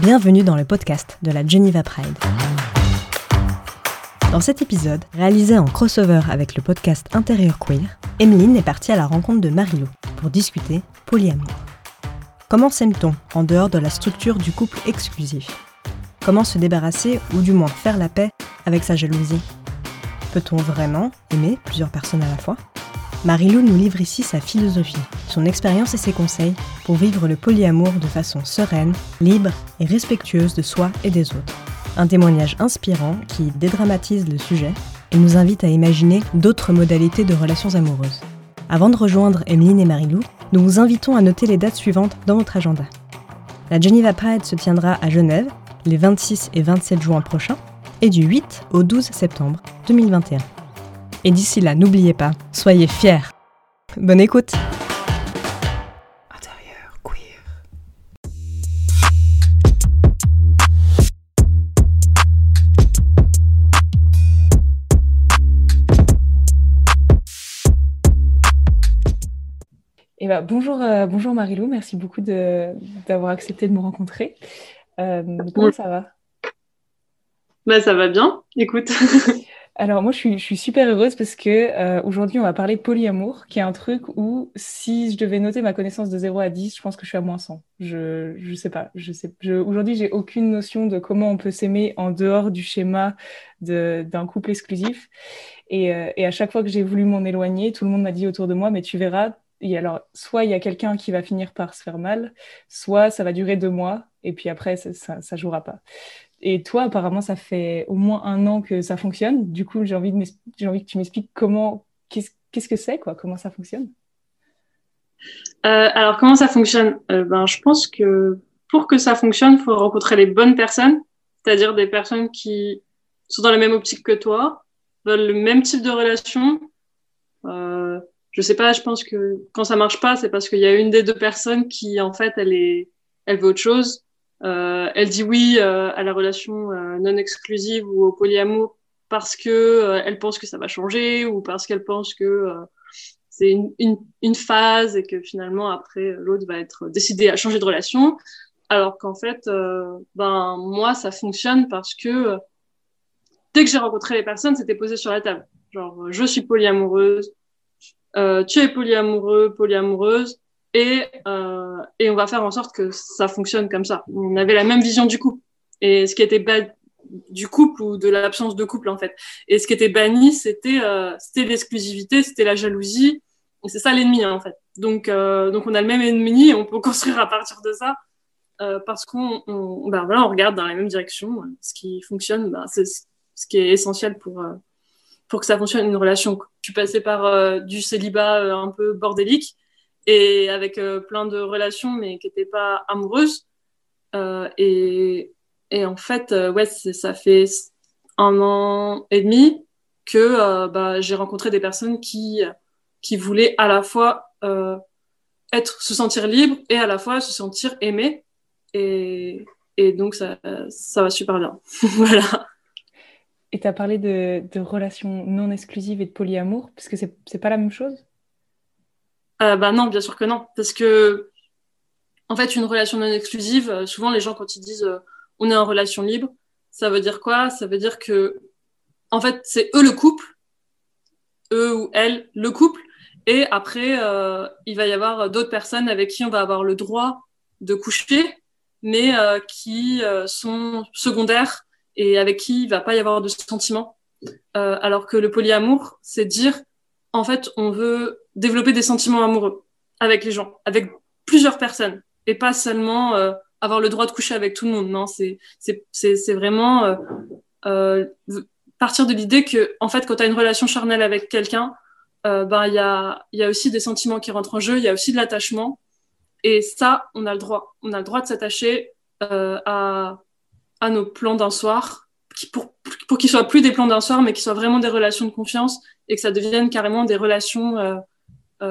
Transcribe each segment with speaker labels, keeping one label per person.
Speaker 1: Bienvenue dans le podcast de la Geneva Pride. Dans cet épisode, réalisé en crossover avec le podcast Intérieur Queer, Emeline est partie à la rencontre de Marilou pour discuter polyamour. Comment s'aime-t-on en dehors de la structure du couple exclusif? Comment se débarrasser ou du moins faire la paix avec sa jalousie? Peut-on vraiment aimer plusieurs personnes à la fois? Marilou nous livre ici sa philosophie, son expérience et ses conseils pour vivre le polyamour de façon sereine, libre et respectueuse de soi et des autres. Un témoignage inspirant qui dédramatise le sujet et nous invite à imaginer d'autres modalités de relations amoureuses. Avant de rejoindre Emeline et Marilou, nous vous invitons à noter les dates suivantes dans votre agenda. La Geneva Pride se tiendra à Genève les 26 et 27 juin prochains et du 8 au 12 septembre 2021. Et d'ici là, n'oubliez pas, soyez fiers. Bonne écoute
Speaker 2: Intérieur queer.
Speaker 3: Eh ben, bonjour, euh, bonjour Marilou, merci beaucoup de- d'avoir accepté de me rencontrer. Euh, comment ça va?
Speaker 2: Bah, ça va bien, écoute.
Speaker 3: Alors moi je suis, super heureuse parce que euh, aujourd'hui on va parler polyamour, qui est un truc où si je devais noter ma connaissance de 0 à 10, je pense que je suis à moins 100. Je, je sais pas, je sais, je, aujourd'hui j'ai aucune notion de comment on peut s'aimer en dehors du schéma d'un couple exclusif. Et, euh, et à chaque fois que j'ai voulu m'en éloigner, tout le monde m'a dit autour de moi, mais tu verras, et alors soit il y a quelqu'un qui va finir par se faire mal, soit ça va durer deux mois, et puis après ça, ça, ça jouera pas. Et toi, apparemment, ça fait au moins un an que ça fonctionne. Du coup, j'ai envie, de envie que tu m'expliques comment, qu'est-ce qu'est-ce que c'est, quoi, comment ça fonctionne?
Speaker 2: Euh, alors, comment ça fonctionne? Euh, ben, je pense que pour que ça fonctionne, il faut rencontrer les bonnes personnes, c'est-à-dire des personnes qui sont dans la même optique que toi, veulent le même type de relation. Euh, je sais pas, je pense que quand ça marche pas, c'est parce qu'il y a une des deux personnes qui, en fait, elle est, elle veut autre chose. Euh, elle dit oui euh, à la relation euh, non exclusive ou au polyamour parce que elle pense que ça va changer ou parce qu'elle pense que c'est une, une, une phase et que finalement après l'autre va être décidé à changer de relation. Alors qu'en fait euh, ben moi ça fonctionne parce que dès que j'ai rencontré les personnes c'était posé sur la table. Genre je suis polyamoureuse euh, tu es polyamoureux polyamoureuse et euh, et on va faire en sorte que ça fonctionne comme ça. On avait la même vision du couple. Et ce qui était bad du couple ou de l'absence de couple en fait. Et ce qui était banni c'était euh, c'était l'exclusivité c'était la jalousie. Et c'est ça l'ennemi en fait. Donc euh, donc on a le même ennemi et on peut construire à partir de ça euh, parce qu'on on, ben voilà on regarde dans la même direction ce qui fonctionne ben, c'est ce qui est essentiel pour euh, pour que ça fonctionne une relation. Je suis passée par euh, du célibat euh, un peu bordélique et avec euh, plein de relations mais qui n'étaient pas amoureuses euh, et en fait, euh, ouais, ça fait un an et demi que bah, j'ai rencontré des personnes qui, qui voulaient à la fois être, se sentir libre et à la fois se sentir aimé. Et, donc, ça, ça va super bien. voilà.
Speaker 3: Et tu as parlé de, de, relations non exclusives et de polyamour, parce que c'est pas la même chose?
Speaker 2: Euh, Bah non, bien sûr que non. Parce que, en fait, une relation non exclusive, souvent les gens, quand ils disent on est en relation libre. Ça veut dire quoi? Ça veut dire que, en fait, c'est eux le couple, eux ou elles le couple, et après, euh, il va y avoir d'autres personnes avec qui on va avoir le droit de coucher, mais euh, qui euh, sont secondaires et avec qui il va pas y avoir de sentiments. Euh, alors que le polyamour, c'est dire, en fait, on veut développer des sentiments amoureux avec les gens, avec plusieurs personnes, et pas seulement euh, avoir le droit de coucher avec tout le monde. Non, c'est c'est vraiment euh, euh, partir de l'idée que en fait quand tu as une relation charnelle avec quelqu'un, euh, ben il y a il y a aussi des sentiments qui rentrent en jeu, il y a aussi de l'attachement et ça on a le droit, on a le droit de s'attacher euh, à à nos plans d'un soir qui pour pour qu'ils soient plus des plans d'un soir mais qu'ils soient vraiment des relations de confiance et que ça devienne carrément des relations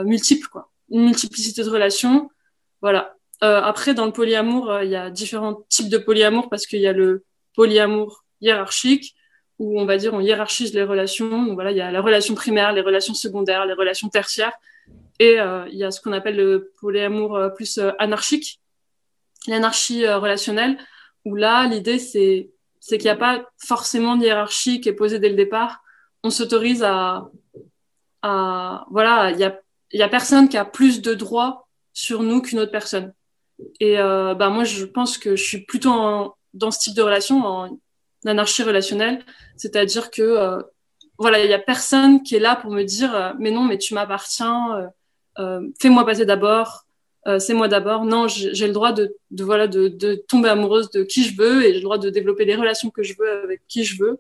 Speaker 2: multiples quoi, une multiplicité de relations. Voilà, euh, après, dans le polyamour, euh, il y a différents types de polyamour parce qu'il y a le polyamour hiérarchique où on va dire on hiérarchise les relations. Donc voilà, il y a la relation primaire, les relations secondaires, les relations tertiaires, et euh, il y a ce qu'on appelle le polyamour plus anarchique, l'anarchie relationnelle où là, l'idée, c'est c'est qu'il n'y a pas forcément de hiérarchie qui est posée dès le départ. On s'autorise à, à, voilà, il y a, il y a personne qui a plus de droits sur nous qu'une autre personne. Et euh, bah moi, je pense que je suis plutôt dans ce type de relation, en anarchie relationnelle, c'est-à-dire que euh, voilà, il y a personne qui est là pour me dire euh, mais non, mais tu m'appartiens, euh, euh, fais-moi passer d'abord, c'est moi d'abord. Non, j'ai le droit de, de voilà de, de, tomber amoureuse de qui je veux et j'ai le droit de développer les relations que je veux avec qui je veux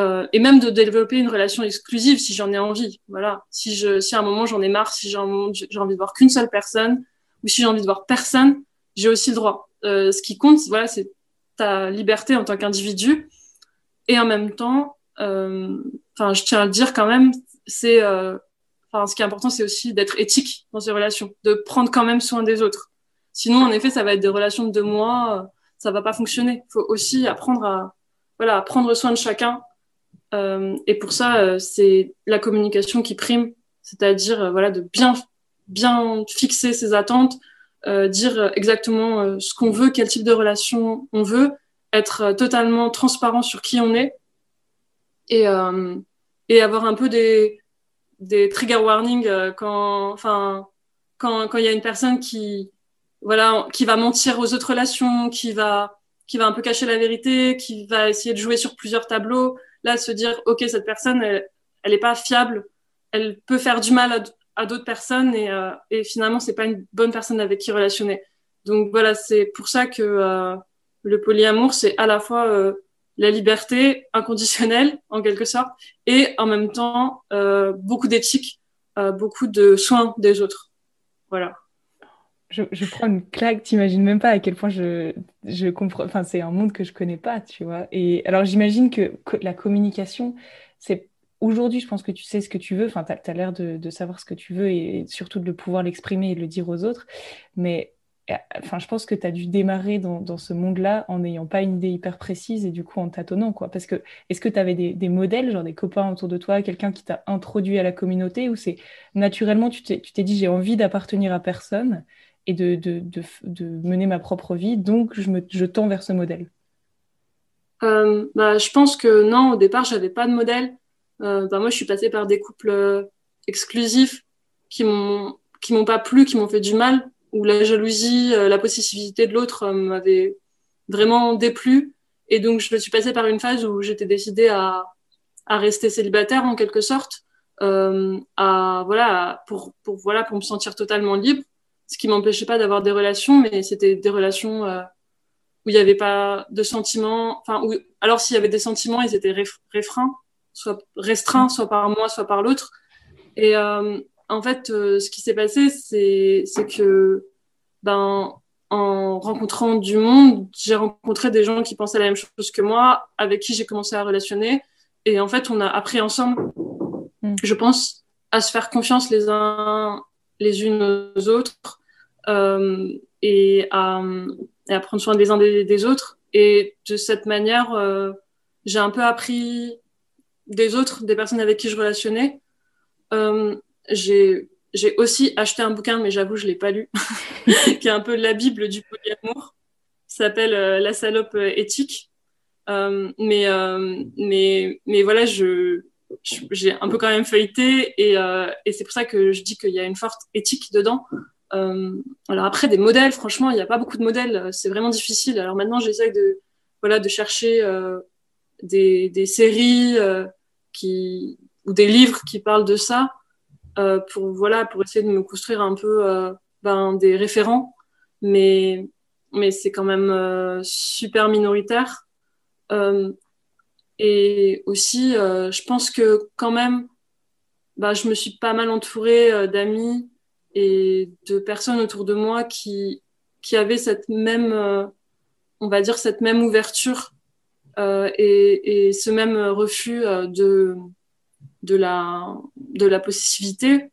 Speaker 2: euh, et même de développer une relation exclusive si j'en ai envie. Voilà, si je si à un moment j'en ai marre, si j'ai envie de voir qu'une seule personne ou si j'ai envie de voir personne, j'ai aussi le droit. Euh, ce qui compte, voilà, c'est ta liberté en tant qu'individu et en même temps, euh, enfin, je tiens à le dire quand même, c'est Enfin, ce qui est important, c'est aussi d'être éthique dans ces relations, de prendre quand même soin des autres. Sinon, en effet, ça va être des relations de deux mois, ça va pas fonctionner. Il faut aussi apprendre à, voilà, à prendre soin de chacun. Euh, et pour ça, euh, c'est la communication qui prime, c'est-à-dire euh, voilà, de bien, bien fixer ses attentes, euh, dire exactement euh, ce qu'on veut, quel type de relation on veut, être totalement transparent sur qui on est et, et avoir un peu des, des trigger warnings euh, quand, enfin, quand, quand il y a une personne qui, voilà, qui va mentir aux autres relations, qui va, qui va un peu cacher la vérité, qui va essayer de jouer sur plusieurs tableaux. Là, se dire, OK, cette personne, elle, elle est pas fiable, elle peut faire du mal à, à d'autres personnes et, euh, et finalement, c'est pas une bonne personne avec qui relationner. Donc voilà, c'est pour ça que euh, le polyamour, c'est à la fois euh, la liberté inconditionnelle, en quelque sorte, et en même temps, euh, beaucoup d'éthique, euh, beaucoup de soins des autres. Voilà.
Speaker 3: Je, prends une claque, t'imagines même pas à quel point je, je comprends. Enfin, c'est un monde que je connais pas, tu vois. Et alors, j'imagine que, la communication, c'est aujourd'hui, je pense que tu sais ce que tu veux. Enfin, tu as, l'air de, savoir ce que tu veux et, surtout de pouvoir l'exprimer et de le dire aux autres. Mais enfin, je pense que tu as dû démarrer dans, dans ce monde-là en n'ayant pas une idée hyper précise et du coup en tâtonnant, quoi. Parce que, est-ce que tu avais des, des, modèles, genre des copains autour de toi, quelqu'un qui t'a introduit à la communauté, ou c'est naturellement, tu t'es dit, j'ai envie d'appartenir à personne et de, de, de, mener ma propre vie, donc je, me, je tends vers ce modèle
Speaker 2: euh, bah, Je pense que non, au départ, j'avais pas de modèle. Euh, bah, moi, je suis passée par des couples euh, exclusifs qui m'ont qui m'ont pas plu, qui m'ont fait du mal où la jalousie, euh, la possessivité de l'autre m'avait vraiment déplu. Et donc, je me suis passée par une phase où j'étais décidée à, à rester célibataire en quelque sorte, à voilà pour pour voilà pour me sentir totalement libre, ce qui m'empêchait pas d'avoir des relations, mais c'était des relations euh, où il n'y avait pas de sentiments, enfin où alors s'il y avait des sentiments, ils étaient réfreints, soit restreints, soit par moi, soit par l'autre. Et euh, en fait, euh, ce qui s'est passé, c'est que ben, en rencontrant du monde, j'ai rencontré des gens qui pensaient la même chose que moi, avec qui j'ai commencé à relationner. Et en fait, on a appris ensemble, mm. je pense, à se faire confiance les uns les unes aux autres et, à, et, à, prendre soin des uns des, autres. Et de cette manière, euh, j'ai un peu appris des autres, des personnes avec qui je relationnais. Euh, j'ai j'ai aussi acheté un bouquin, mais j'avoue, je l'ai pas lu, qui est un peu la bible du polyamour. s'appelle euh, La salope euh, éthique. Euh, mais, euh, mais, mais voilà, j'ai un peu quand même feuilleté et, euh, et c'est pour ça que je dis qu'il y a une forte éthique dedans. Alors après, des modèles, franchement, il n'y a pas beaucoup de modèles. C'est vraiment difficile. Alors maintenant, j'essaie de, voilà, de chercher des, des séries qui, ou des livres qui parlent de ça. Euh, pour voilà pour essayer de me construire un peu euh, ben, des référents mais mais c'est quand même euh, super minoritaire et aussi je pense que quand même bah, je me suis pas mal entourée d'amis et de personnes autour de moi qui qui avaient cette même on va dire cette même ouverture et, et, ce même refus de de la, de la possessivité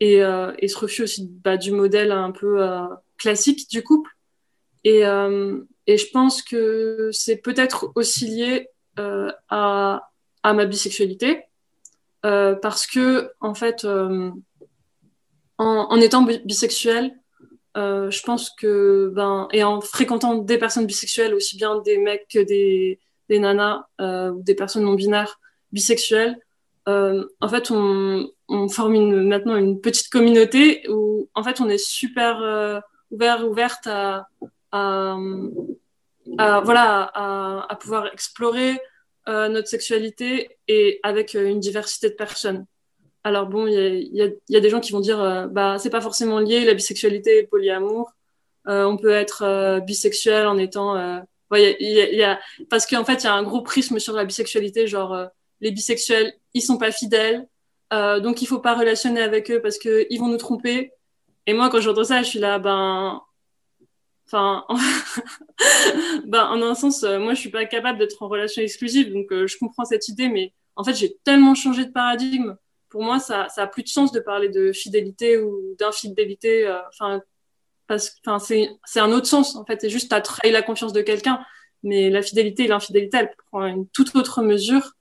Speaker 2: et, euh, et ce refus aussi bah, du modèle un peu euh, classique du couple. Et, euh, et je pense que c'est peut-être aussi lié euh, à, à ma bisexualité parce que, en fait, en, étant bisexuelle, je pense que, ben, et en fréquentant des personnes bisexuelles, aussi bien des mecs que des, nanas ou des personnes non binaires bisexuelles, en fait, on, forme maintenant une petite communauté où, en fait, on est super ouvert, ouverte à, voilà, à, pouvoir explorer euh, notre sexualité et avec euh, une diversité de personnes. Alors bon, il y a, y, y a, des gens qui vont dire, euh, bah c'est pas forcément lié la bisexualité et le polyamour. Euh, on peut être euh, bisexuel en étant, ouais, y a, y a, parce qu'en fait il y a un gros prisme sur la bisexualité, genre les bisexuels ils sont pas fidèles, donc il faut pas relationner avec eux parce que ils vont nous tromper. Et moi quand j'entends ça, je suis là, ben Enfin, ben, en un sens, euh, moi, je suis pas capable d'être en relation exclusive, donc euh, je comprends cette idée, mais en fait, j'ai tellement changé de paradigme. Pour moi, ça, ça a plus de sens de parler de fidélité ou d'infidélité. Euh, enfin, enfin, c'est, un autre sens. En fait, c'est juste t'as trahi la confiance de quelqu'un, mais la fidélité et l'infidélité, elle prend une toute autre mesure.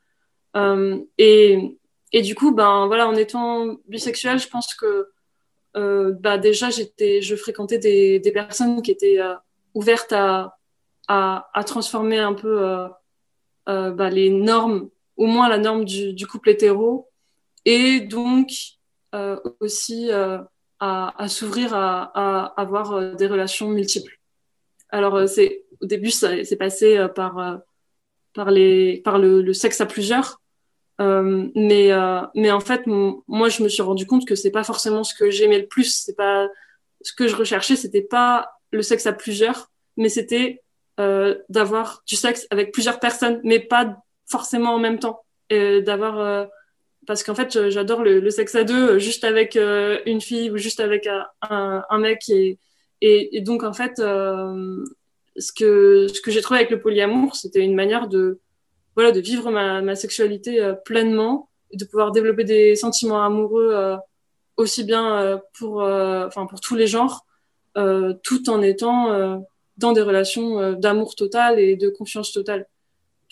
Speaker 2: et, et du coup, ben voilà, en étant bisexuel, je pense que euh, bah déjà je fréquentais des, personnes qui étaient euh, ouvertes à, transformer un peu euh, euh, bah, les normes, au moins la norme du, du couple hétéro, et donc euh, aussi à, à s'ouvrir à, avoir des relations multiples. Alors c'est au début ça s'est passé par par le, le sexe à plusieurs euh, mais, euh, mais en fait, moi, je me suis rendu compte que c'est pas forcément ce que j'aimais le plus. C'est pas ce que je recherchais. C'était pas le sexe à plusieurs, mais c'était euh, d'avoir du sexe avec plusieurs personnes, mais pas forcément en même temps. d'avoir euh, parce qu'en fait, j'adore le, sexe à deux, juste avec euh, une fille ou juste avec un, un, mec. Et, donc, en fait, ce que, j'ai trouvé avec le polyamour, c'était une manière de, voilà, de vivre ma, sexualité euh, pleinement, de pouvoir développer des sentiments amoureux euh, aussi bien euh, pour, enfin pour tous les genres, tout en étant dans des relations d'amour total et de confiance totale.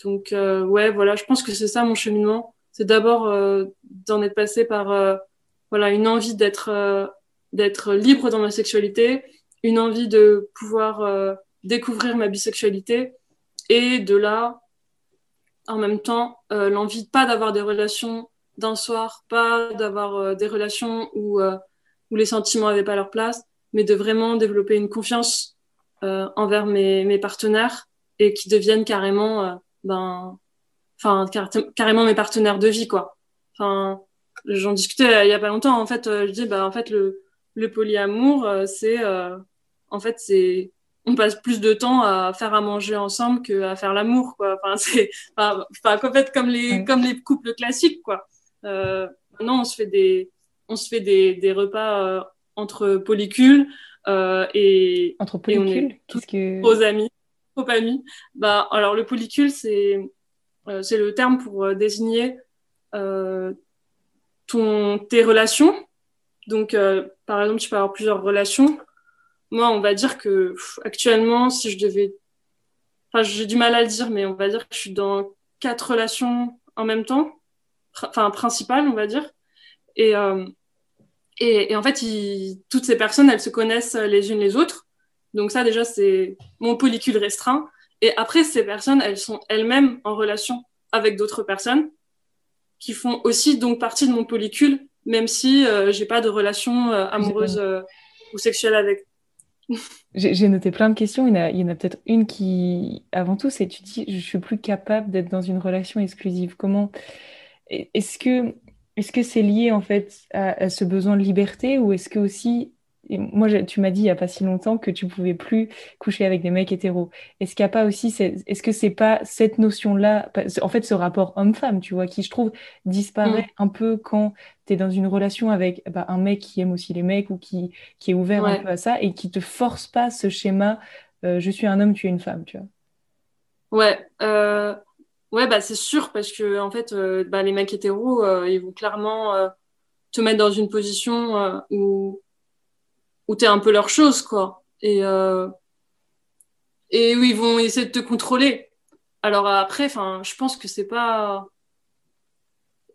Speaker 2: Donc ouais, voilà, je pense que c'est ça mon cheminement. C'est d'abord d'en être passé par voilà une envie d'être d'être libre dans ma sexualité, une envie de pouvoir découvrir ma bisexualité et de là en même temps euh, l'envie pas d'avoir des relations d'un soir, pas d'avoir euh, des relations où, euh, où les sentiments n'avaient pas leur place, mais de vraiment développer une confiance euh, envers mes, mes partenaires et qui deviennent carrément, euh, ben, enfin car carrément mes partenaires de vie quoi. Enfin, j'en discutais il y a pas longtemps. En fait, je dis bah en fait le le polyamour c'est en fait c'est on passe plus de temps à faire à manger ensemble qu'à faire l'amour, quoi. Enfin, c'est, enfin, en fait, comme les, comme les couples classiques, quoi. Euh, maintenant, on se fait des, on se fait des, des repas euh, entre polycules euh, et,
Speaker 3: entre polycules,
Speaker 2: tous que... aux amis, aux amis. Bah, alors le polycule, c'est, euh, c'est le terme pour euh, désigner euh, ton, tes relations. Donc, par exemple, tu peux avoir plusieurs relations moi, on va dire que actuellement, si je devais, enfin, j'ai du mal à le dire, mais on va dire que je suis dans quatre relations en même temps, enfin principales, on va dire. Et euh, et, en fait, toutes ces personnes, elles se connaissent les unes les autres. Donc ça, déjà, c'est mon polycule restreint. Et après, ces personnes, elles sont elles-mêmes en relation avec d'autres personnes qui font aussi donc partie de mon polycule, même si euh, j'ai pas de relation euh, amoureuse euh, ou sexuelle avec
Speaker 3: j'ai noté plein de questions. Il y en a, a peut-être une qui, avant tout, c'est tu dis, je suis plus capable d'être dans une relation exclusive. Comment est-ce que est-ce que c'est lié en fait à, à, ce besoin de liberté ou est-ce que aussi et moi, tu m'as dit il n'y a pas si longtemps que tu pouvais plus coucher avec des mecs hétéros. Est-ce qu'il n'y a pas aussi, est-ce que c'est pas cette notion-là, en fait, ce rapport homme-femme, tu vois, qui je trouve disparaît mm. un peu quand tu es dans une relation avec bah, un mec qui aime aussi les mecs ou qui, qui est ouvert un peu à ça et qui te force pas ce schéma euh, je suis un homme, tu es une femme, tu vois?
Speaker 2: Ouais, euh, ouais, bah c'est sûr parce que en fait, euh, bah, les mecs hétéros, ils vont clairement te mettre dans une position où où t'es un peu leur chose, quoi. Et, euh, et où ils vont essayer de te contrôler. Alors après, enfin, je pense que c'est pas.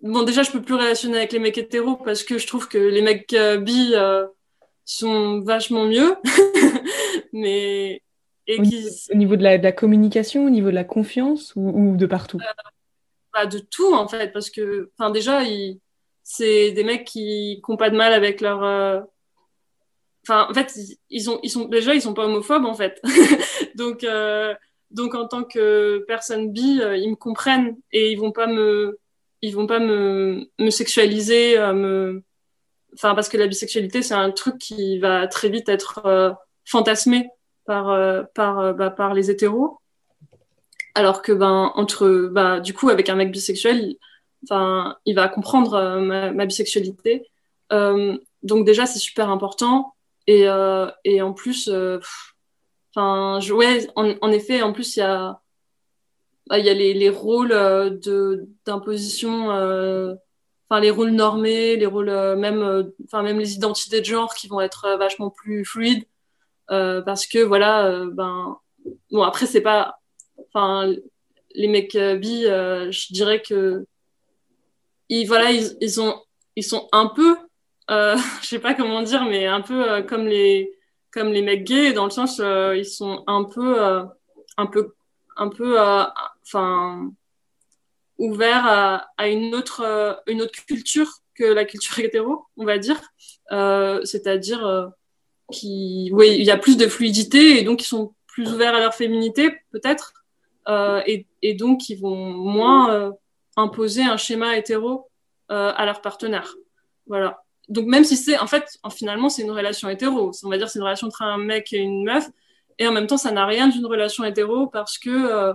Speaker 2: Bon, déjà, je peux plus relationner avec les mecs hétéros parce que je trouve que les mecs euh, bi, euh, sont vachement mieux. mais
Speaker 3: et au, qui... niveau, de, la, communication, au niveau de la confiance ou, de partout?
Speaker 2: Euh, bah, De tout en fait, parce que déjà, c'est des mecs qui n'ont pas de mal avec leur. Euh, enfin, en fait, ils, ont, ils sont déjà, ils sont pas homophobes en fait. donc, euh, donc en tant que personne bi, ils me comprennent et ils vont pas me, ils vont pas me, me sexualiser, me enfin parce que la bisexualité c'est un truc qui va très vite être euh, fantasmé par euh, par euh, bah, par les hétéros. Alors que ben entre bah du coup avec un mec bisexuel enfin il va comprendre ma, bisexualité. Donc déjà c'est super important et et en plus enfin ouais en, en, effet en plus il y a bah, il y a les, les rôles de d'imposition les rôles normés, les rôles euh, même, euh, enfin même les identités de genre qui vont être euh, vachement plus fluides parce que voilà, ben bon après c'est pas, enfin les mecs bi, je dirais que ils voilà ils, ils ont ils sont un peu, je sais pas comment dire, mais un peu comme les comme les mecs gays dans le sens ils sont un peu un peu un peu enfin ouvert à, une, autre, euh, une autre culture que la culture hétéro, on va dire. Euh, c'est-à-dire euh, qu'il oui, il y a plus de fluidité et donc ils sont plus ouverts à leur féminité, peut-être. Et, et, donc ils vont moins imposer un schéma hétéro à leur partenaire. Voilà. Donc même si c'est en fait finalement c'est une relation hétéro, on va dire c'est une relation entre un mec et une meuf et en même temps ça n'a rien d'une relation hétéro parce que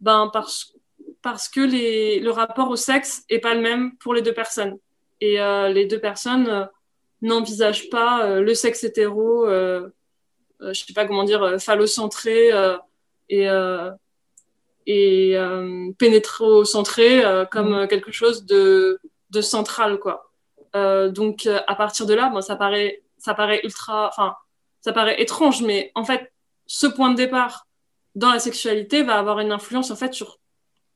Speaker 2: ben parce parce que les, le rapport au sexe est pas le même pour les deux personnes. Et euh, les deux personnes euh, n'envisagent pas euh, le sexe hétéro, euh, je sais pas comment dire, phallocentré et, et pénétrocentré comme mmh. quelque chose de, de central, quoi. Donc à partir de là, bon, ça paraît, ça paraît ultra, enfin, ça paraît étrange, mais en fait, ce point de départ dans la sexualité va avoir une influence en fait sur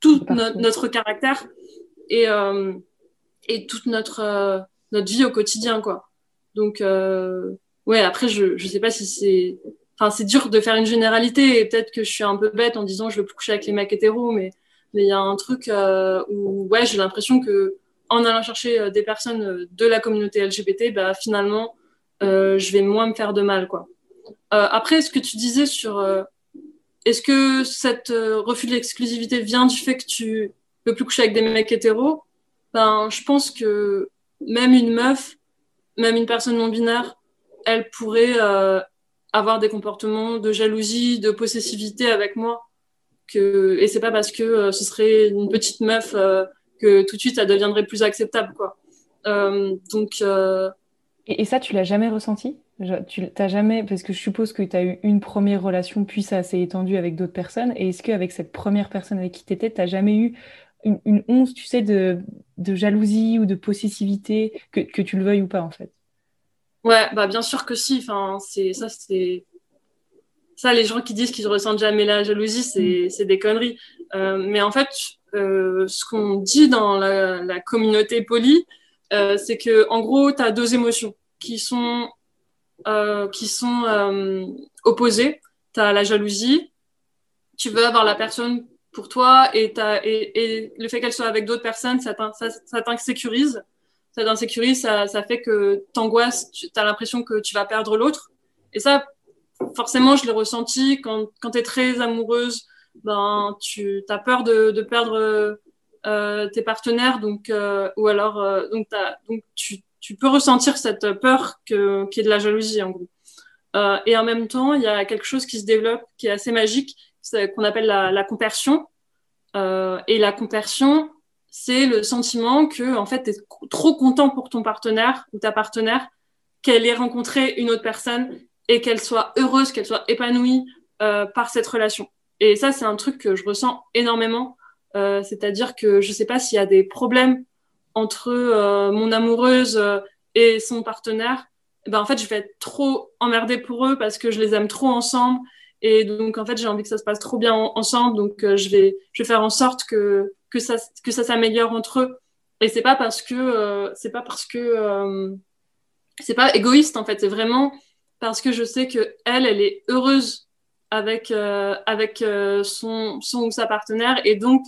Speaker 2: tout notre caractère et, euh, et toute notre, euh, notre vie au quotidien, quoi. Donc, euh, ouais, après, je, je sais pas si c'est. Enfin, c'est dur de faire une généralité et peut-être que je suis un peu bête en disant je veux coucher avec les mecs hétéros, mais il y a un truc où, ouais, j'ai l'impression que en allant chercher des personnes de la communauté LGBT, bah, finalement, je vais moins me faire de mal, quoi. après, ce que tu disais sur est-ce que cette euh, refus de l'exclusivité vient du fait que tu peux plus coucher avec des mecs hétéros? Ben, je pense que même une meuf, même une personne non binaire, elle pourrait euh, avoir des comportements de jalousie, de possessivité avec moi. Que... Et c'est pas parce que euh, ce serait une petite meuf que tout de suite ça deviendrait plus acceptable, quoi. donc.
Speaker 3: Et, et, ça, tu l'as jamais ressenti? Tu t'as jamais, parce que je suppose que tu as eu une première relation, puis ça s'est étendu avec d'autres personnes. Et est-ce qu'avec cette première personne avec qui tu étais, tu n'as jamais eu une, une, once, tu sais, de, de jalousie ou de possessivité, que, que, tu le veuilles ou pas, en fait?
Speaker 2: Ouais, bah bien sûr que si. Enfin, c'est ça, c'est ça. Les gens qui disent qu'ils ressentent jamais la jalousie, c'est mm. des conneries. Euh, mais en fait, euh, ce qu'on dit dans la, la communauté polie, euh, c'est que en gros, tu as deux émotions qui sont qui sont opposés. Tu as la jalousie, tu veux avoir la personne pour toi et, et, et le fait qu'elle soit avec d'autres personnes, ça t'insécurise. Ça t'insécurise, ça, ça fait que t'angoisses, tu as l'impression que tu vas perdre l'autre. Et ça, forcément, je l'ai ressenti quand, quand tu es très amoureuse, ben, tu as peur de, perdre euh, tes partenaires, donc, euh, ou alors euh, donc, tu, tu peux ressentir cette peur qui est de la jalousie, en gros. Et en même temps, il y a quelque chose qui se développe qui est assez magique, qu'on appelle la, compersion. Et la compersion, c'est le sentiment que, en fait, tu es trop content pour ton partenaire ou ta partenaire qu'elle ait rencontré une autre personne et qu'elle soit heureuse, qu'elle soit épanouie euh, par cette relation. Et ça, c'est un truc que je ressens énormément. Euh, c'est-à-dire que je sais pas s'il y a des problèmes entre euh, mon amoureuse euh, et son partenaire, eh ben en fait, je vais être trop emmerdée pour eux parce que je les aime trop ensemble. Et donc, en fait, j'ai envie que ça se passe trop bien ensemble. Donc, euh, je, vais, je vais faire en sorte que, que ça, que ça s'améliore entre eux. Et c'est pas parce que, c'est pas parce que c'est pas égoïste en fait, c'est vraiment parce que je sais que elle, elle est heureuse avec euh, avec euh, son son ou sa partenaire et donc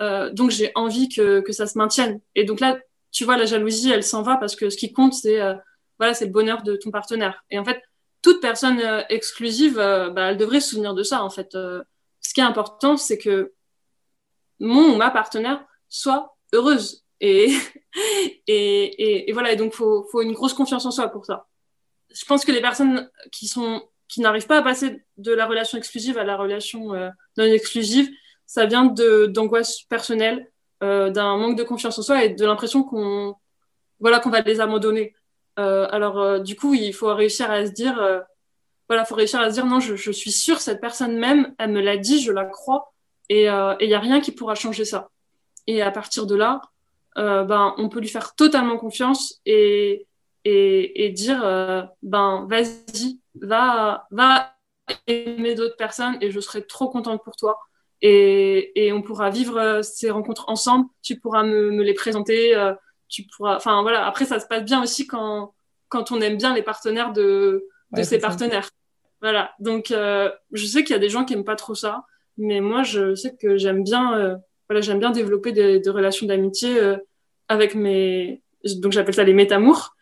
Speaker 2: euh, donc j'ai envie que que ça se maintienne. Et donc là, tu vois, la jalousie, elle s'en va parce que ce qui compte, c'est voilà, c'est le bonheur de ton partenaire. Et en fait, toute personne exclusive, bah, elle devrait se souvenir de ça en fait. ce qui est important, c'est que mon ou ma partenaire soit heureuse et, et, et, voilà, et donc faut, faut une grosse confiance en soi pour ça. Je pense que les personnes qui sont qui n'arrivent pas à passer de la relation exclusive à la relation euh, non exclusive, ça vient d'angoisse personnelle, euh, d'un manque de confiance en soi et de l'impression qu'on voilà qu'on va les abandonner. Euh, alors du coup, il faut réussir à se dire voilà, faut réussir à se dire non, je, je suis sûre cette personne même, elle me l'a dit, je la crois et il y a rien qui pourra changer ça. Et à partir de là, ben, on peut lui faire totalement confiance et, et, et dire euh, ben vas-y, va, va aimer d'autres personnes et je serai trop contente pour toi. Et, et on pourra vivre euh, ces rencontres ensemble. Tu pourras me, me les présenter. Euh, tu pourras. Enfin voilà. Après, ça se passe bien aussi quand quand on aime bien les partenaires de de ouais, ses partenaires. Ça. Voilà. Donc euh, je sais qu'il y a des gens qui aiment pas trop ça, mais moi je sais que j'aime bien. Euh, voilà, j'aime bien développer des, des relations d'amitié euh, avec mes, donc j'appelle ça les métamours,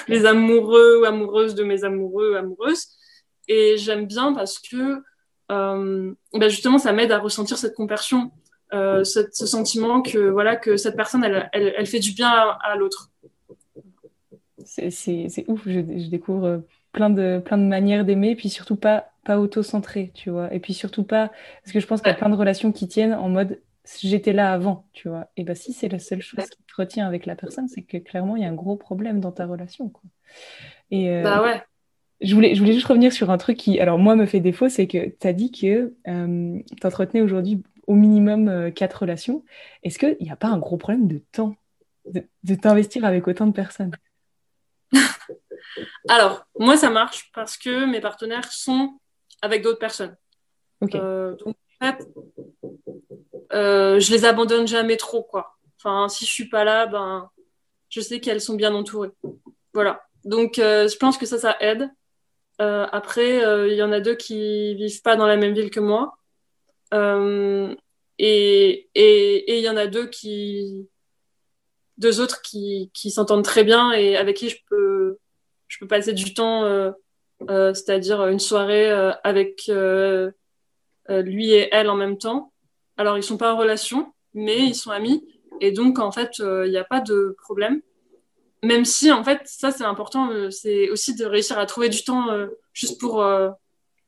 Speaker 2: les amoureux ou amoureuses de mes amoureux, amoureuses. Et j'aime bien parce que euh, ben justement, ça m'aide à ressentir cette compersion, euh, ce, ce, sentiment que voilà que cette personne, elle, elle, elle fait du bien à, à l'autre.
Speaker 3: C'est ouf, je, je, découvre plein de, plein de manières d'aimer, puis surtout pas, pas auto-centré, tu vois. Et puis surtout pas, parce que je pense qu'il y a plein de relations qui tiennent en mode j'étais là avant, tu vois. Et bah si c'est la seule chose qui te retient avec la personne, c'est que clairement il y a un gros problème dans ta relation, quoi.
Speaker 2: Et euh, bah ouais.
Speaker 3: Je voulais, je voulais juste revenir sur un truc qui, alors moi, me fait défaut, c'est que tu as dit que euh, tu entretenais aujourd'hui au minimum euh, quatre relations. Est-ce qu'il n'y a pas un gros problème de temps de, de t'investir avec autant de personnes?
Speaker 2: Alors, moi, ça marche parce que mes partenaires sont avec d'autres personnes.
Speaker 3: Okay.
Speaker 2: Donc, en fait, euh, je les abandonne jamais trop, quoi. Enfin, si je suis pas là, ben, je sais qu'elles sont bien entourées. Voilà. Donc, euh, je pense que ça, ça aide. Euh, après, il euh, y en a deux qui vivent pas dans la même ville que moi. Euh, et il y en a deux qui, deux autres qui, qui s'entendent très bien et avec qui je peux, je peux passer du temps, c'est-à-dire une soirée avec lui et elle en même temps. Alors, ils sont pas en relation, mais ils sont amis. Et donc, en fait, il euh, n'y a pas de problème. Même si, en fait, ça, c'est important, euh, c'est aussi de réussir à trouver du temps euh, juste, pour,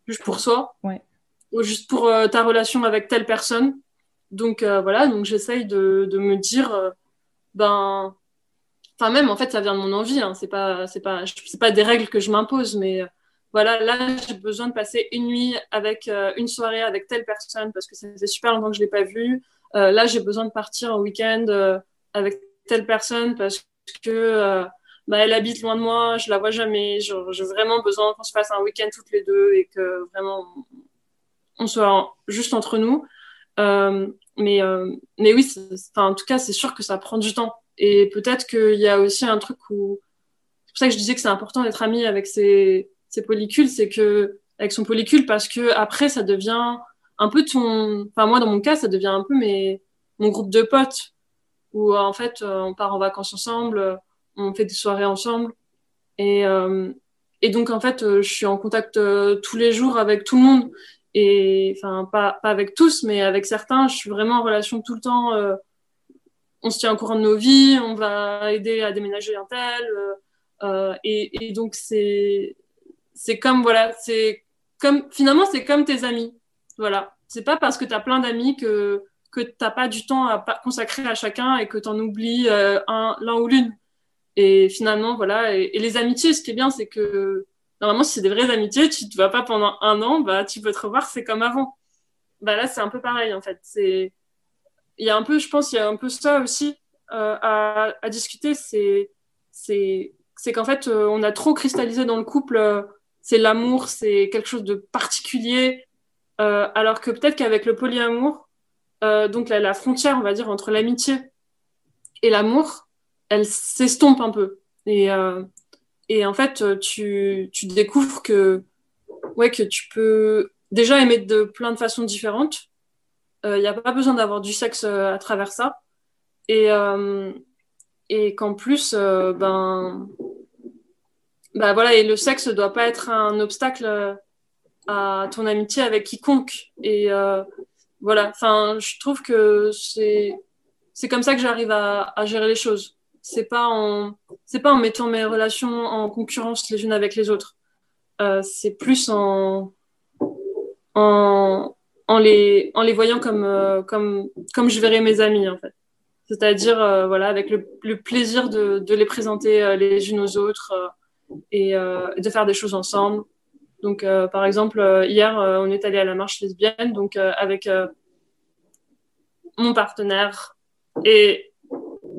Speaker 2: juste pour soi.
Speaker 3: Ouais.
Speaker 2: Ou juste pour ta relation avec telle personne. Donc, voilà, donc j'essaye de, de, me dire, ben. Enfin, même, en fait, ça vient de mon envie. Hein. C'est pas, c'est pas, pas des règles que je m'impose, mais voilà, là, j'ai besoin de passer une nuit avec euh, une soirée avec telle personne parce que ça fait super longtemps que je l'ai pas vue. Euh, là, j'ai besoin de partir en week-end euh, avec telle personne parce que bah, elle habite loin de moi, je la vois jamais. J'ai vraiment besoin qu'on se fasse un week-end toutes les deux et que vraiment on soit juste entre nous. Mais, mais oui, en tout cas, c'est sûr que ça prend du temps. Et peut-être qu'il y a aussi un truc où. C'est pour ça que je disais que c'est important d'être ami avec ses ses polycules, c'est que avec son polycule, parce que après ça devient un peu ton, enfin moi dans mon cas, ça devient un peu mes mon groupe de potes où en fait euh, on part en vacances ensemble, on fait des soirées ensemble et euh, et donc en fait euh, je suis en contact tous les jours avec tout le monde et enfin pas pas avec tous mais avec certains, je suis vraiment en relation tout le temps. on se tient au courant de nos vies, on va aider à déménager un tel. et donc c'est c'est comme, voilà, c'est comme, finalement, c'est comme tes amis. Voilà. C'est pas parce que tu as plein d'amis que, que t'as pas du temps à consacrer à chacun et que tu en oublies euh, un, l'un ou l'une. Et finalement, voilà. Et, les amitiés, ce qui est bien, c'est que normalement, si c'est des vraies amitiés, tu te vois pas pendant un an, bah, tu peux te revoir, c'est comme avant. Bah là, c'est un peu pareil, en fait. C'est, il y a un peu, je pense, il y a un peu ça aussi euh, à, discuter. C'est, c'est, c'est qu'en fait, euh, on a trop cristallisé dans le couple c'est l'amour, c'est quelque chose de particulier. Euh, alors que peut-être qu'avec le polyamour, euh, donc la, frontière, on va dire, entre l'amitié et l'amour, elle s'estompe un peu. Et, euh, et en fait, tu, tu découvres que, ouais, que tu peux déjà aimer de plein de façons différentes. Il n'y a pas besoin d'avoir du sexe à travers ça. Et, et qu'en plus, ben, bah voilà, et le sexe ne doit pas être un obstacle à ton amitié avec quiconque. Et voilà, enfin, je trouve que c'est c'est comme ça que j'arrive à, à, gérer les choses. C'est pas en c'est pas en mettant mes relations en concurrence les unes avec les autres. Euh, c'est plus en en en les en les voyant comme euh, comme comme je verrais mes amis en fait. C'est-à-dire euh, voilà avec le, le plaisir de, de, les présenter euh, les unes aux autres euh, et de faire des choses ensemble. Donc, euh, par exemple, euh, hier, euh, on est allé à la marche lesbienne, donc avec mon partenaire et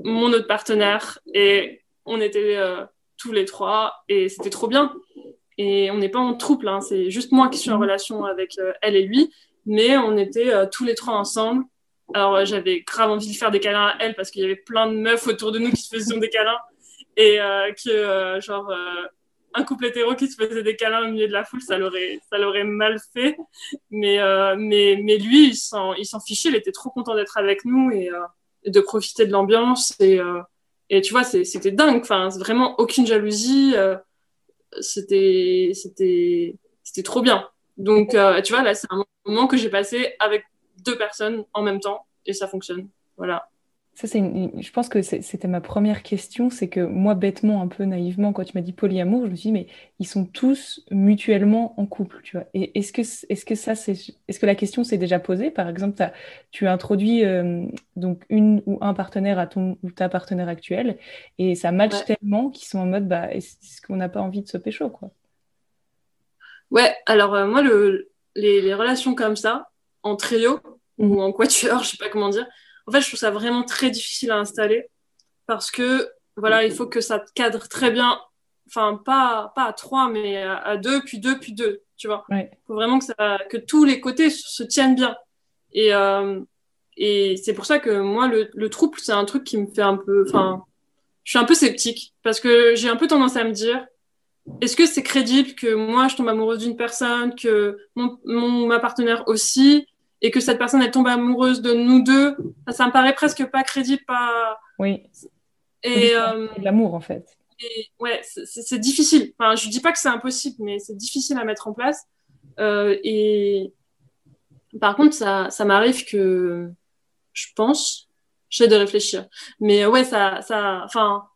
Speaker 2: mon autre partenaire, et on était tous les trois, et c'était trop bien. Et on n'est pas en trouble, hein, c'est juste moi qui suis en relation avec elle et lui, mais on était tous les trois ensemble. Alors, j'avais grave envie de faire des câlins à elle parce qu'il y avait plein de meufs autour de nous qui faisaient des câlins et que, genre, un couple hétéro qui se faisait des câlins au milieu de la foule, ça l'aurait, ça l'aurait mal fait. Mais, euh, mais, mais lui, il s'en, il s'en fichait, il était trop content d'être avec nous et, euh, de profiter de l'ambiance. Et, euh, et tu vois, c'était dingue. Enfin, vraiment aucune jalousie. Euh, c'était, c'était, c'était trop bien. Donc, euh, tu vois, là, c'est un moment que j'ai passé avec deux personnes en même temps et ça fonctionne. Voilà.
Speaker 3: Ça, c'est je pense que c'était ma première question, c'est que moi, bêtement, un peu naïvement, quand tu m'as dit polyamour, je me suis dit, mais ils sont tous mutuellement en couple, tu vois. Et est-ce que, est-ce que ça, c'est, est-ce que la question s'est déjà posée? Par exemple, as, tu introduis euh, donc une ou un partenaire à ton ou ta partenaire actuelle, et ça match ouais. tellement qu'ils sont en mode, bah, est-ce qu'on n'a pas envie de se pécho, quoi?
Speaker 2: Ouais, alors euh, moi, le, les, les, relations comme ça, en trio mmh. ou en quatuor, je sais pas comment dire, en fait, je trouve ça vraiment très difficile à installer parce que voilà, il faut que ça te cadre très bien. Enfin, pas, pas à trois, mais à, à deux, puis deux, puis deux. Tu vois. Il
Speaker 3: ouais.
Speaker 2: faut vraiment que, ça, que tous les côtés se tiennent bien. Et, euh, et c'est pour ça que moi, le, le trouble, c'est un truc qui me fait un peu. Enfin, je suis un peu sceptique parce que j'ai un peu tendance à me dire est-ce que c'est crédible que moi, je tombe amoureuse d'une personne, que mon, mon, ma partenaire aussi? Et que cette personne elle tombe amoureuse de nous deux, ça, ça me paraît presque pas crédible, pas.
Speaker 3: Oui.
Speaker 2: Et euh,
Speaker 3: l'amour en fait.
Speaker 2: Et, ouais, c'est difficile. Enfin, je dis pas que c'est impossible, mais c'est difficile à mettre en place. Euh, et par contre, ça, ça m'arrive que je pense, j'essaie de réfléchir, mais ouais, ça, ça, enfin,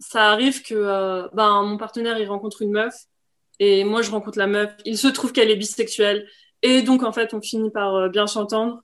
Speaker 2: ça arrive que euh, ben mon partenaire il rencontre une meuf et moi je rencontre la meuf. Il se trouve qu'elle est bisexuelle et donc, en fait, on finit par euh, bien s'entendre.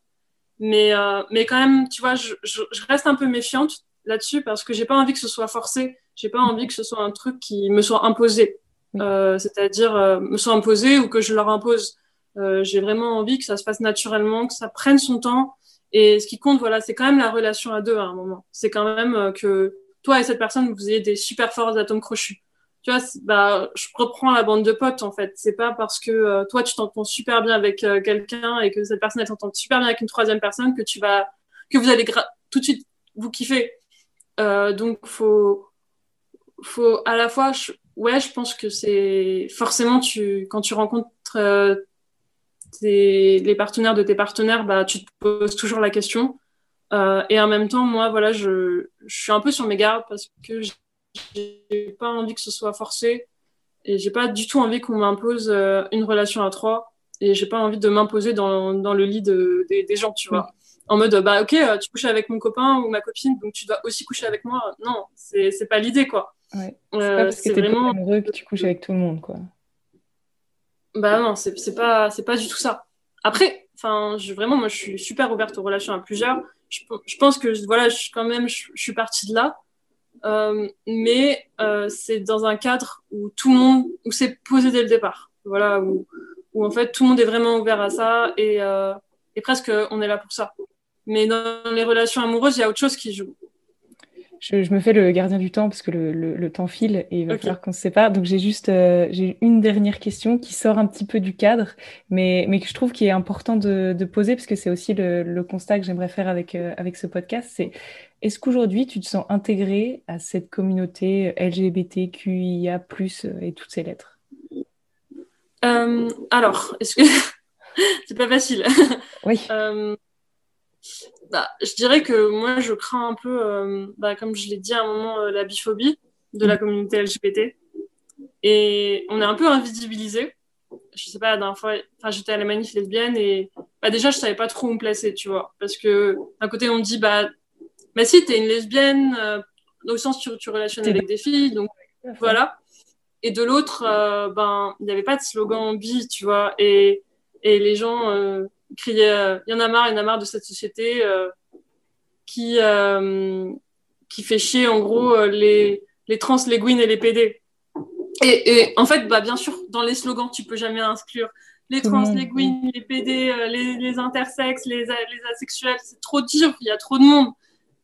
Speaker 2: Mais, euh, mais quand même, tu vois, je, je, je reste un peu méfiante là-dessus parce que j'ai pas envie que ce soit forcé. J'ai pas envie que ce soit un truc qui me soit imposé. Euh, C'est-à-dire euh, me soit imposé ou que je leur impose. Euh, j'ai vraiment envie que ça se fasse naturellement, que ça prenne son temps. Et ce qui compte, voilà, c'est quand même la relation à deux à un moment. C'est quand même euh, que toi et cette personne, vous ayez des super forts atomes crochus tu vois, bah, je reprends la bande de potes en fait. C'est pas parce que euh, toi tu t'entends super bien avec euh, quelqu'un et que cette personne elle t'entend super bien avec une troisième personne que tu vas, que vous allez tout de suite vous kiffer. Euh, donc faut, faut à la fois, ouais, je pense que c'est forcément tu quand tu rencontres les partenaires de tes partenaires, bah tu te poses toujours la question. et en même temps, moi, voilà, je, je suis un peu sur mes gardes parce que j'ai pas envie que ce soit forcé et j'ai pas du tout envie qu'on m'impose euh, une relation à trois et j'ai pas envie de m'imposer dans, dans le lit de, de, des gens, tu vois. En mode, bah ok, euh, tu couches avec mon copain ou ma copine, donc tu dois aussi coucher avec moi. Non, c'est pas l'idée, quoi.
Speaker 3: Ouais. C'est euh, pas parce que t'es vraiment amoureux que tu couches avec tout le monde, quoi.
Speaker 2: Bah non, c'est pas, pas du tout ça. Après, enfin, vraiment, moi, je suis super ouverte aux relations à plusieurs. Je, je pense que, voilà, je, quand même, je, je suis partie de là. Euh, mais euh, c'est dans un cadre où tout le monde, où c'est posé dès le départ. Voilà, où, où, en fait tout le monde est vraiment ouvert à ça et, euh, et presque on est là pour ça. Mais dans les relations amoureuses, il y a autre chose qui joue.
Speaker 3: Je, je, me fais le gardien du temps parce que le, le, le temps file et il va okay. falloir qu'on se sépare. Donc j'ai juste euh, j'ai une dernière question qui sort un petit peu du cadre, mais, mais que je trouve qui est important de, de poser parce que c'est aussi le, le, constat que j'aimerais faire avec, euh, avec ce podcast. C'est Est-ce qu'aujourd'hui, tu te sens intégrée à cette communauté LGBTQIA, et toutes ces lettres?
Speaker 2: Euh, Alors, est-ce que. c'est pas facile?
Speaker 3: Oui.
Speaker 2: Euh, bah, je dirais que moi, je crains un peu, euh, bah, comme je l'ai dit à un moment, la biphobie de la mm. communauté LGBT. Et on est un peu invisibilisé. Je sais pas, la dernière fois, j'étais à la manif lesbienne et bah, déjà, je savais pas trop où me placer, tu vois. Parce que d'un côté, on me dit, bah, bah si, t'es une lesbienne, euh, au sens tu, tu relationnes avec des filles, donc voilà. Et de l'autre, euh, ben, il n'y avait pas de slogan bi, tu vois. Et, et les gens euh, criaient, il y en a marre, il y en a marre de cette société qui, qui fait chier, en gros, les, les trans, les et les PD. Et, et, en fait, bah, bien sûr, dans les slogans, tu peux jamais inclure les trans, les gwyn, les PD, euh, les, les, intersexes, les, les asexuels. C'est trop dur, il y a trop de monde.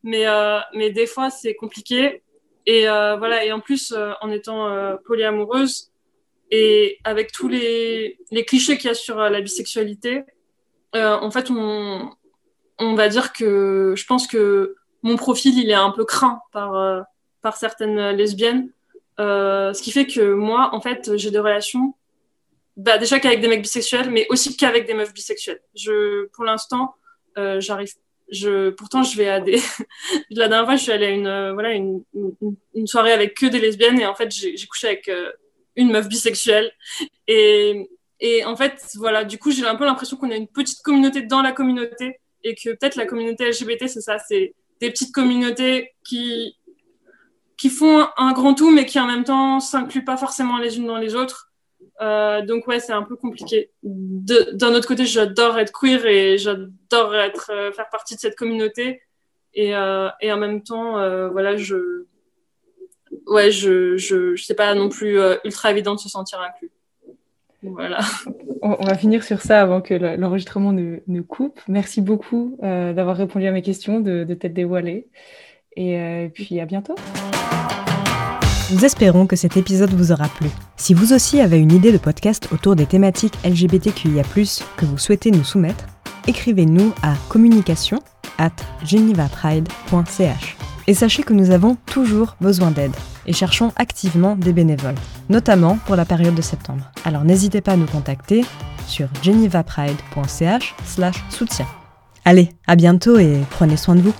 Speaker 2: Mais, euh, mais des fois, c'est compliqué. Et euh, voilà, et en plus, euh, en étant polyamoureuse et avec tous les, les clichés qu'il y a sur la bisexualité, en fait, on, on va dire que je pense que mon profil, il est un peu craint par, par certaines lesbiennes. ce qui fait que moi, en fait, j'ai des relations bah, déjà qu'avec des mecs bisexuels, mais aussi qu'avec des meufs bisexuelles. Je, pour l'instant, euh, j'arrive. Je, pourtant, je vais à des. la dernière fois, je suis allée à une, euh, voilà, une, une, soirée avec que des lesbiennes et en fait, j'ai couché avec euh, une meuf bisexuelle. Et, et en fait, voilà, du coup, j'ai un peu l'impression qu'on a une petite communauté dans la communauté et que peut-être la communauté LGBT, c'est ça, c'est des petites communautés qui qui font un grand tout, mais qui en même temps s'incluent pas forcément les unes dans les autres. Euh, donc ouais, c'est un peu compliqué. D'un autre côté, j'adore être queer et j'adore être euh, faire partie de cette communauté. Et, euh, en même temps, voilà, je ouais, je, je, je sais pas non plus ultra évident de se sentir inclus. Voilà.
Speaker 3: On, va finir sur ça avant que l'enregistrement ne, ne, coupe. Merci beaucoup d'avoir répondu à mes questions, de, de t'être dévoilée. Et puis à bientôt.
Speaker 1: Nous espérons que cet épisode vous aura plu. Si vous aussi avez une idée de podcast autour des thématiques LGBTQIA+, que vous souhaitez nous soumettre, écrivez-nous à communication at genevapride.ch. Et sachez que nous avons toujours besoin d'aide et cherchons activement des bénévoles, notamment pour la période de septembre. Alors n'hésitez pas à nous contacter sur genevapride.ch soutien. Allez, à bientôt et prenez soin de vous.